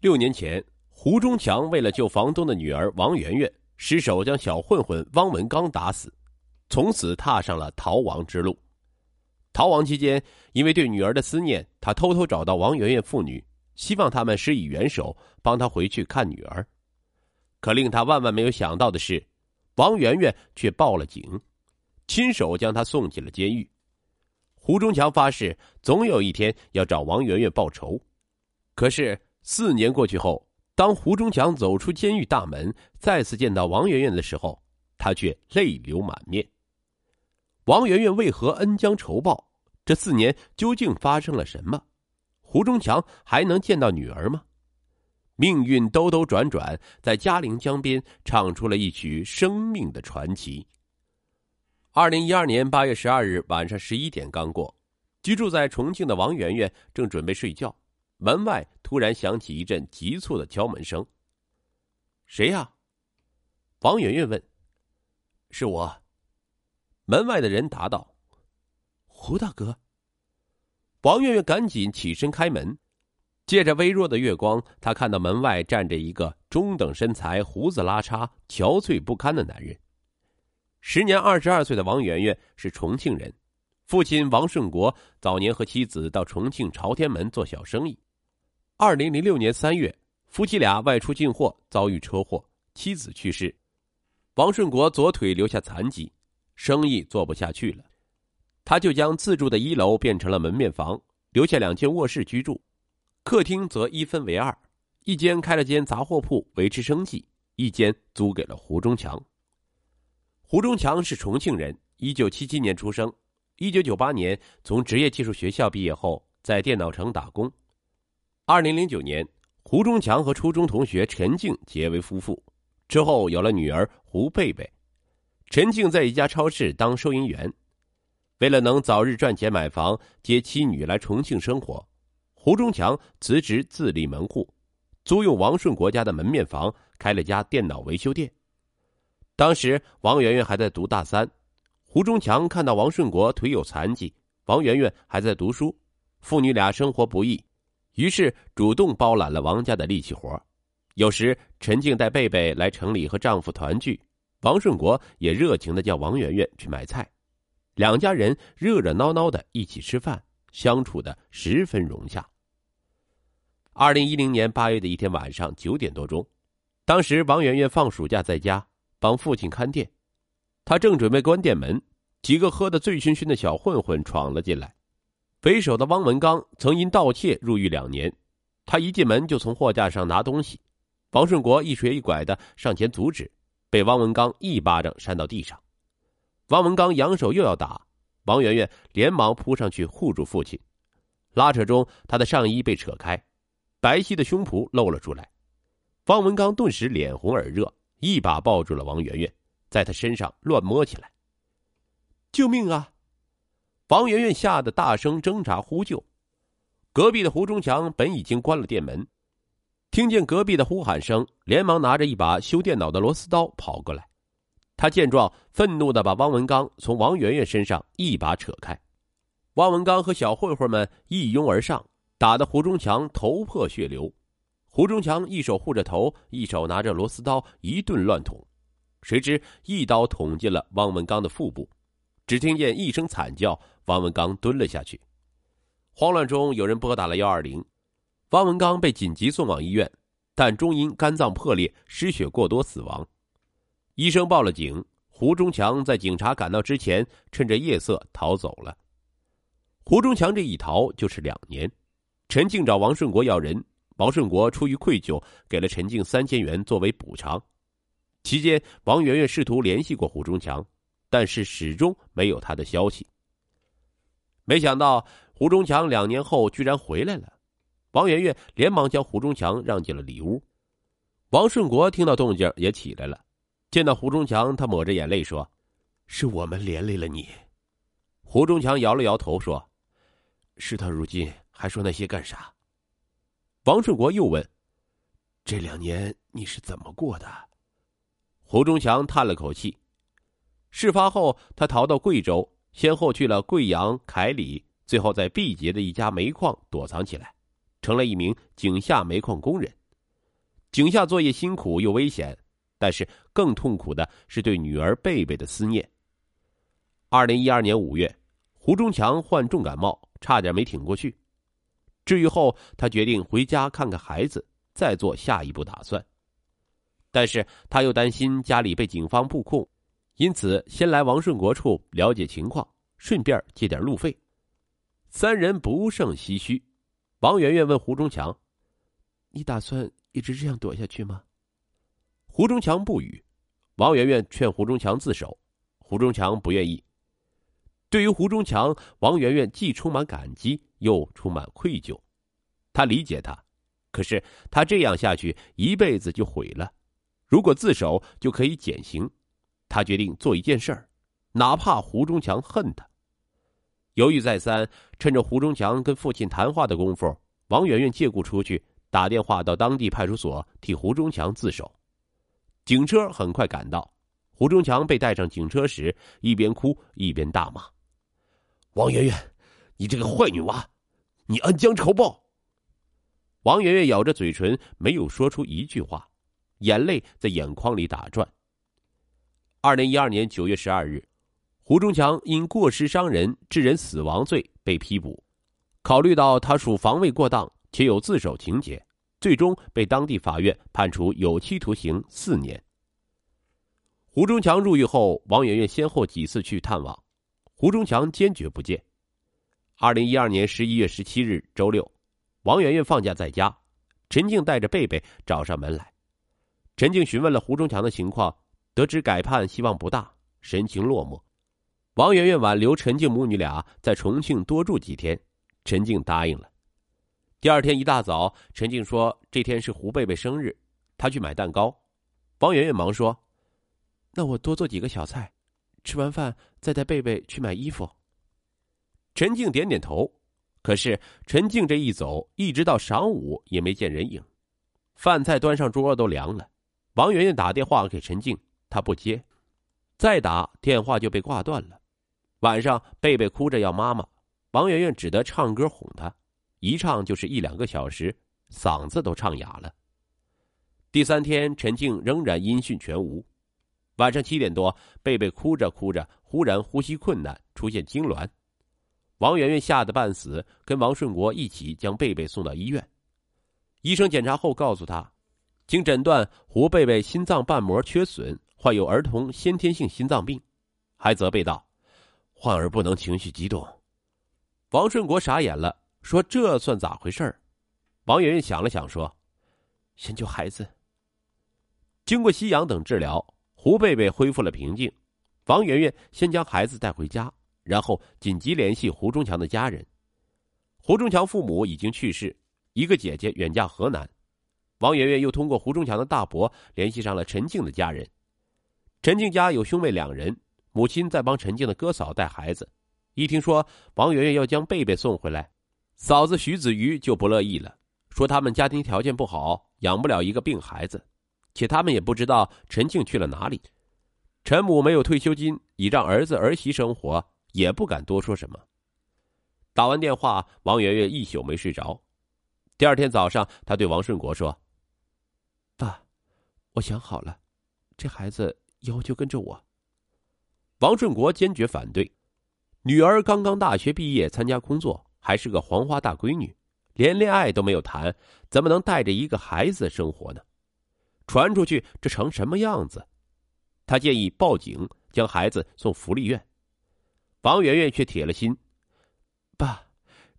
六年前，胡忠强为了救房东的女儿王媛媛，失手将小混混汪文刚打死，从此踏上了逃亡之路。逃亡期间，因为对女儿的思念，他偷偷找到王媛媛父女，希望他们施以援手，帮他回去看女儿。可令他万万没有想到的是，王媛媛却报了警，亲手将他送进了监狱。胡忠强发誓，总有一天要找王媛媛报仇。可是。四年过去后，当胡忠强走出监狱大门，再次见到王媛媛的时候，他却泪流满面。王媛媛为何恩将仇报？这四年究竟发生了什么？胡忠强还能见到女儿吗？命运兜兜转转，在嘉陵江边唱出了一曲生命的传奇。二零一二年八月十二日晚上十一点刚过，居住在重庆的王媛媛正准备睡觉。门外突然响起一阵急促的敲门声。“谁呀？”王媛媛问。“是我。”门外的人答道。“胡大哥。”王媛媛赶紧起身开门，借着微弱的月光，她看到门外站着一个中等身材、胡子拉碴、憔悴不堪的男人。时年二十二岁的王媛媛是重庆人，父亲王顺国早年和妻子到重庆朝天门做小生意。二零零六年三月，夫妻俩外出进货，遭遇车祸，妻子去世，王顺国左腿留下残疾，生意做不下去了，他就将自住的一楼变成了门面房，留下两间卧室居住，客厅则一分为二，一间开了间杂货铺维持生计，一间租给了胡忠强。胡忠强是重庆人，一九七七年出生，一九九八年从职业技术学校毕业后，在电脑城打工。二零零九年，胡忠强和初中同学陈静结为夫妇，之后有了女儿胡贝贝。陈静在一家超市当收银员，为了能早日赚钱买房接妻女来重庆生活，胡忠强辞职自立门户，租用王顺国家的门面房开了家电脑维修店。当时王媛媛还在读大三，胡忠强看到王顺国腿有残疾，王媛媛还在读书，父女俩生活不易。于是主动包揽了王家的力气活有时陈静带贝贝来城里和丈夫团聚，王顺国也热情的叫王媛媛去买菜，两家人热热闹闹的一起吃饭，相处的十分融洽。二零一零年八月的一天晚上九点多钟，当时王媛媛放暑假在家帮父亲看店，她正准备关店门，几个喝得醉醺醺的小混混闯了进来。为首的汪文刚曾因盗窃入狱两年，他一进门就从货架上拿东西，王顺国一瘸一拐的上前阻止，被汪文刚一巴掌扇到地上。汪文刚扬手又要打，王媛媛连忙扑上去护住父亲，拉扯中他的上衣被扯开，白皙的胸脯露了出来。汪文刚顿时脸红耳热，一把抱住了王媛媛，在他身上乱摸起来。救命啊！王媛媛吓得大声挣扎呼救，隔壁的胡忠强本已经关了店门，听见隔壁的呼喊声，连忙拿着一把修电脑的螺丝刀跑过来。他见状，愤怒的把汪文刚从王媛媛身上一把扯开，汪文刚和小混混们一拥而上，打得胡忠强头破血流。胡忠强一手护着头，一手拿着螺丝刀一顿乱捅，谁知一刀捅进了汪文刚的腹部。只听见一声惨叫，王文刚蹲了下去。慌乱中，有人拨打了幺二零，王文刚被紧急送往医院，但终因肝脏破裂、失血过多死亡。医生报了警，胡忠强在警察赶到之前，趁着夜色逃走了。胡忠强这一逃就是两年。陈静找王顺国要人，王顺国出于愧疚，给了陈静三千元作为补偿。期间，王媛媛试图联系过胡忠强。但是始终没有他的消息。没想到胡忠强两年后居然回来了，王媛媛连忙将胡忠强让进了里屋。王顺国听到动静也起来了，见到胡忠强，他抹着眼泪说：“是我们连累了你。”胡忠强摇了摇头说：“事到如今还说那些干啥？”王顺国又问：“这两年你是怎么过的？”胡忠强叹了口气。事发后，他逃到贵州，先后去了贵阳、凯里，最后在毕节的一家煤矿躲藏起来，成了一名井下煤矿工人，井下作业辛苦又危险，但是更痛苦的是对女儿贝贝的思念。二零一二年五月，胡忠强患重感冒，差点没挺过去。治愈后，他决定回家看看孩子，再做下一步打算。但是他又担心家里被警方布控，因此先来王顺国处了解情况，顺便借点路费。三人不胜唏嘘。王媛媛问胡忠强：“你打算一直这样躲下去吗？”胡忠强不语。王媛媛劝胡忠强自首，胡忠强不愿意。对于胡忠强，王媛媛既充满感激，又充满愧疚。他理解他，可是他这样下去，一辈子就毁了。如果自首就可以减刑，他决定做一件事儿，哪怕胡忠强恨他。犹豫再三，趁着胡忠强跟父亲谈话的功夫，王媛媛借故出去打电话到当地派出所替胡忠强自首。警车很快赶到，胡忠强被带上警车时，一边哭一边大骂：“王媛媛，你这个坏女娃，你恩将仇报！”王媛媛咬着嘴唇，没有说出一句话。眼泪在眼眶里打转。二零一二年九月十二日，胡忠强因过失伤人致人死亡罪被批捕。考虑到他属防卫过当且有自首情节，最终被当地法院判处有期徒刑四年。胡忠强入狱后，王媛媛先后几次去探望，胡忠强坚决不见。二零一二年十一月十七日周六，王媛媛放假在家，陈静带着贝贝找上门来。陈静询问了胡忠强的情况，得知改判希望不大，神情落寞。王媛媛挽留陈静母女俩在重庆多住几天，陈静答应了。第二天一大早，陈静说这天是胡贝贝生日，她去买蛋糕。王媛媛忙说：“那我多做几个小菜，吃完饭再带贝贝去买衣服。”陈静点点头。可是陈静这一走，一直到晌午也没见人影，饭菜端上桌都凉了。王媛媛打电话给陈静，他不接，再打电话就被挂断了。晚上，贝贝哭着要妈妈，王媛媛只得唱歌哄她，一唱就是一两个小时，嗓子都唱哑了。第三天，陈静仍然音讯全无。晚上七点多，贝贝哭着哭着，忽然呼吸困难，出现痉挛。王媛媛吓得半死，跟王顺国一起将贝贝送到医院。医生检查后告诉他。经诊断，胡贝贝心脏瓣膜缺损，患有儿童先天性心脏病，还责备道：“患儿不能情绪激动。”王顺国傻眼了，说：“这算咋回事？”王媛媛想了想，说：“先救孩子。”经过吸氧等治疗，胡贝贝恢复了平静。王媛媛先将孩子带回家，然后紧急联系胡忠强的家人。胡忠强父母已经去世，一个姐姐远嫁河南。王媛媛又通过胡忠强的大伯联系上了陈静的家人。陈静家有兄妹两人，母亲在帮陈静的哥嫂带孩子。一听说王媛媛要将贝贝送回来，嫂子徐子瑜就不乐意了，说他们家庭条件不好，养不了一个病孩子，且他们也不知道陈静去了哪里。陈母没有退休金，倚仗儿子儿媳生活，也不敢多说什么。打完电话，王媛媛一宿没睡着。第二天早上，他对王顺国说。爸，我想好了，这孩子以后就跟着我。王顺国坚决反对，女儿刚刚大学毕业参加工作，还是个黄花大闺女，连恋爱都没有谈，怎么能带着一个孩子生活呢？传出去这成什么样子？他建议报警，将孩子送福利院。王媛媛却铁了心：“爸，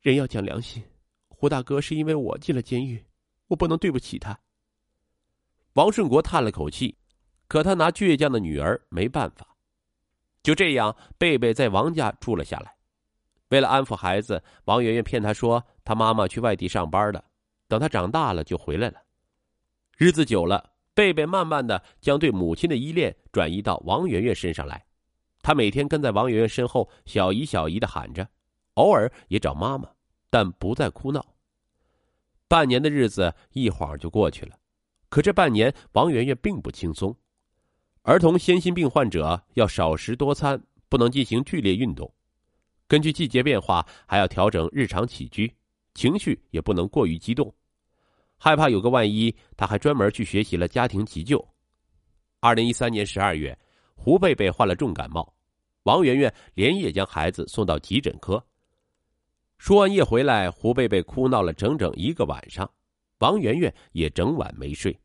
人要讲良心，胡大哥是因为我进了监狱，我不能对不起他。”王顺国叹了口气，可他拿倔强的女儿没办法。就这样，贝贝在王家住了下来。为了安抚孩子，王媛媛骗他说他妈妈去外地上班了，等他长大了就回来了。日子久了，贝贝慢慢的将对母亲的依恋转移到王媛媛身上来。他每天跟在王媛媛身后，小姨小姨的喊着，偶尔也找妈妈，但不再哭闹。半年的日子一晃就过去了。可这半年，王媛媛并不轻松。儿童先心病患者要少食多餐，不能进行剧烈运动。根据季节变化，还要调整日常起居，情绪也不能过于激动。害怕有个万一，他还专门去学习了家庭急救。二零一三年十二月，胡贝贝患了重感冒，王媛媛连夜将孩子送到急诊科。输完液回来，胡贝贝哭闹了整整一个晚上，王媛媛也整晚没睡。